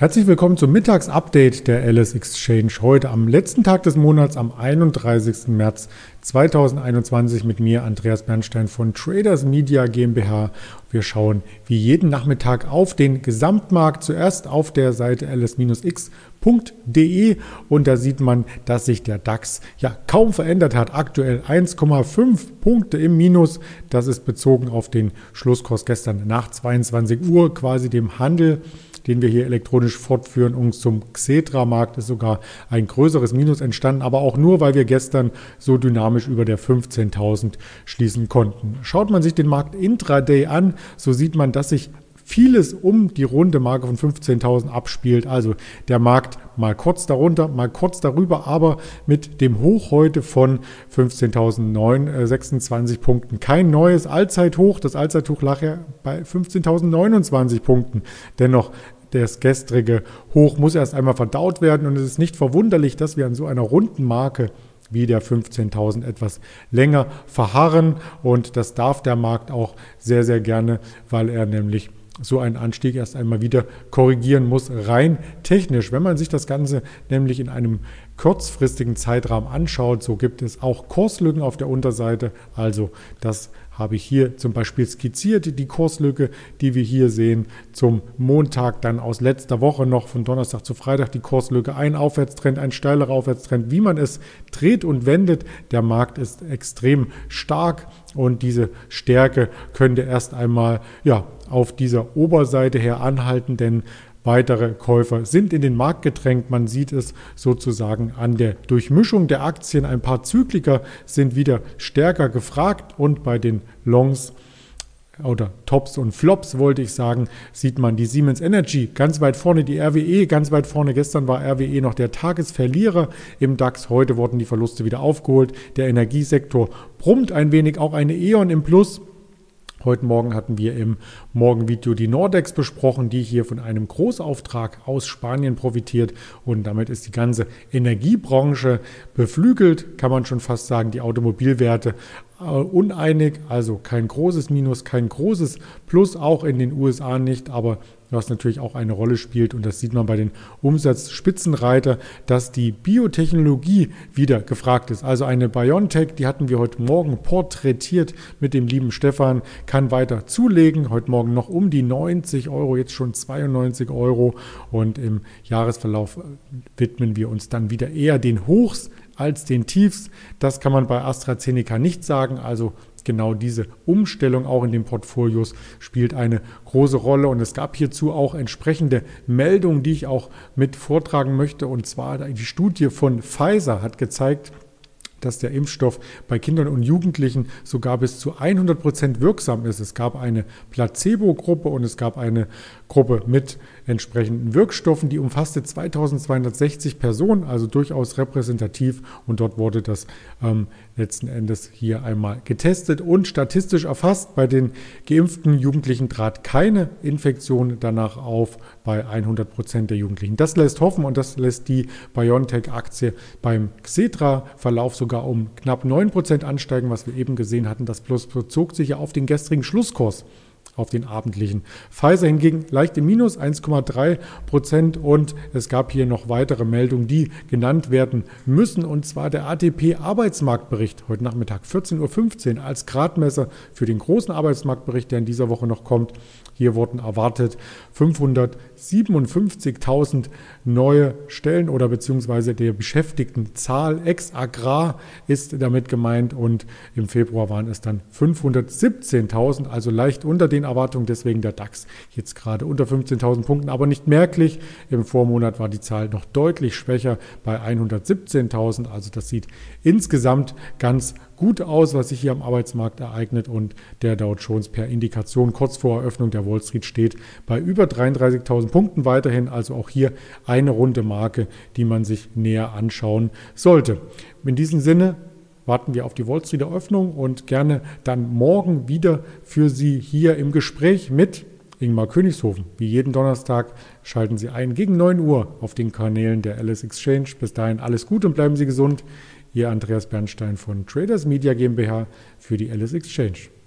Herzlich willkommen zum Mittagsupdate der LS Exchange. Heute am letzten Tag des Monats, am 31. März 2021 mit mir, Andreas Bernstein von Traders Media GmbH. Wir schauen wie jeden Nachmittag auf den Gesamtmarkt. Zuerst auf der Seite ls-x.de und da sieht man, dass sich der DAX ja kaum verändert hat. Aktuell 1,5 Punkte im Minus. Das ist bezogen auf den Schlusskurs gestern nach 22 Uhr, quasi dem Handel den wir hier elektronisch fortführen. Und zum Xetra-Markt ist sogar ein größeres Minus entstanden, aber auch nur, weil wir gestern so dynamisch über der 15.000 schließen konnten. Schaut man sich den Markt intraday an, so sieht man, dass sich vieles um die runde Marke von 15.000 abspielt. Also der Markt mal kurz darunter, mal kurz darüber, aber mit dem Hoch heute von 15.026 äh, Punkten. Kein neues Allzeithoch. Das Allzeithoch lag ja bei 15.029 Punkten. Dennoch das gestrige Hoch muss erst einmal verdaut werden und es ist nicht verwunderlich, dass wir an so einer runden Marke wie der 15.000 etwas länger verharren und das darf der Markt auch sehr, sehr gerne, weil er nämlich so einen Anstieg erst einmal wieder korrigieren muss, rein technisch. Wenn man sich das Ganze nämlich in einem kurzfristigen Zeitrahmen anschaut, so gibt es auch Kurslücken auf der Unterseite. Also das habe ich hier zum Beispiel skizziert, die Kurslücke, die wir hier sehen, zum Montag dann aus letzter Woche noch von Donnerstag zu Freitag die Kurslücke, ein Aufwärtstrend, ein steilerer Aufwärtstrend, wie man es dreht und wendet. Der Markt ist extrem stark und diese Stärke könnte erst einmal ja, auf dieser Oberseite her anhalten, denn Weitere Käufer sind in den Markt gedrängt. Man sieht es sozusagen an der Durchmischung der Aktien. Ein paar Zykliker sind wieder stärker gefragt und bei den Longs oder Tops und Flops wollte ich sagen, sieht man die Siemens Energy ganz weit vorne, die RWE ganz weit vorne. Gestern war RWE noch der Tagesverlierer im DAX. Heute wurden die Verluste wieder aufgeholt. Der Energiesektor brummt ein wenig, auch eine E.ON im Plus. Heute Morgen hatten wir im Morgenvideo die Nordex besprochen, die hier von einem Großauftrag aus Spanien profitiert. Und damit ist die ganze Energiebranche beflügelt, kann man schon fast sagen, die Automobilwerte äh, uneinig, also kein großes Minus, kein großes Plus, auch in den USA nicht, aber was natürlich auch eine Rolle spielt. Und das sieht man bei den Umsatzspitzenreiter, dass die Biotechnologie wieder gefragt ist. Also eine BioNTech, die hatten wir heute Morgen porträtiert mit dem lieben Stefan, kann weiter zulegen. Heute Morgen noch um die 90 Euro, jetzt schon 92 Euro. Und im Jahresverlauf widmen wir uns dann wieder eher den Hochs als den Tiefs. Das kann man bei AstraZeneca nicht sagen. Also genau diese Umstellung auch in den Portfolios spielt eine große Rolle. Und es gab hierzu auch entsprechende Meldungen, die ich auch mit vortragen möchte. Und zwar die Studie von Pfizer hat gezeigt, dass der Impfstoff bei Kindern und Jugendlichen sogar bis zu 100 Prozent wirksam ist. Es gab eine Placebo-Gruppe und es gab eine Gruppe mit entsprechenden Wirkstoffen, die umfasste 2260 Personen, also durchaus repräsentativ. Und dort wurde das ähm, letzten Endes hier einmal getestet und statistisch erfasst. Bei den geimpften Jugendlichen trat keine Infektion danach auf bei 100 Prozent der Jugendlichen. Das lässt hoffen und das lässt die BioNTech-Aktie beim Xetra-Verlauf sogar um knapp 9 Prozent ansteigen, was wir eben gesehen hatten. Das Plus bezog sich ja auf den gestrigen Schlusskurs auf den abendlichen. Pfizer hingegen leicht im Minus 1,3 Prozent. Und es gab hier noch weitere Meldungen, die genannt werden müssen. Und zwar der ATP Arbeitsmarktbericht heute Nachmittag 14.15 Uhr als Gradmesser für den großen Arbeitsmarktbericht, der in dieser Woche noch kommt. Hier wurden erwartet 557.000 neue Stellen oder beziehungsweise der Beschäftigtenzahl ex Agrar ist damit gemeint. Und im Februar waren es dann 517.000, also leicht unter den Erwartungen, deswegen der DAX jetzt gerade unter 15.000 Punkten, aber nicht merklich. Im Vormonat war die Zahl noch deutlich schwächer bei 117.000, also das sieht insgesamt ganz gut aus, was sich hier am Arbeitsmarkt ereignet und der Dow Jones per Indikation kurz vor Eröffnung der Wall Street steht bei über 33.000 Punkten weiterhin, also auch hier eine runde Marke, die man sich näher anschauen sollte. In diesem Sinne warten wir auf die Wall Street Eröffnung und gerne dann morgen wieder für Sie hier im Gespräch mit Ingmar Königshofen. Wie jeden Donnerstag schalten Sie ein gegen 9 Uhr auf den Kanälen der Alice Exchange. Bis dahin alles gut und bleiben Sie gesund. Ihr Andreas Bernstein von Traders Media GmbH für die Alice Exchange.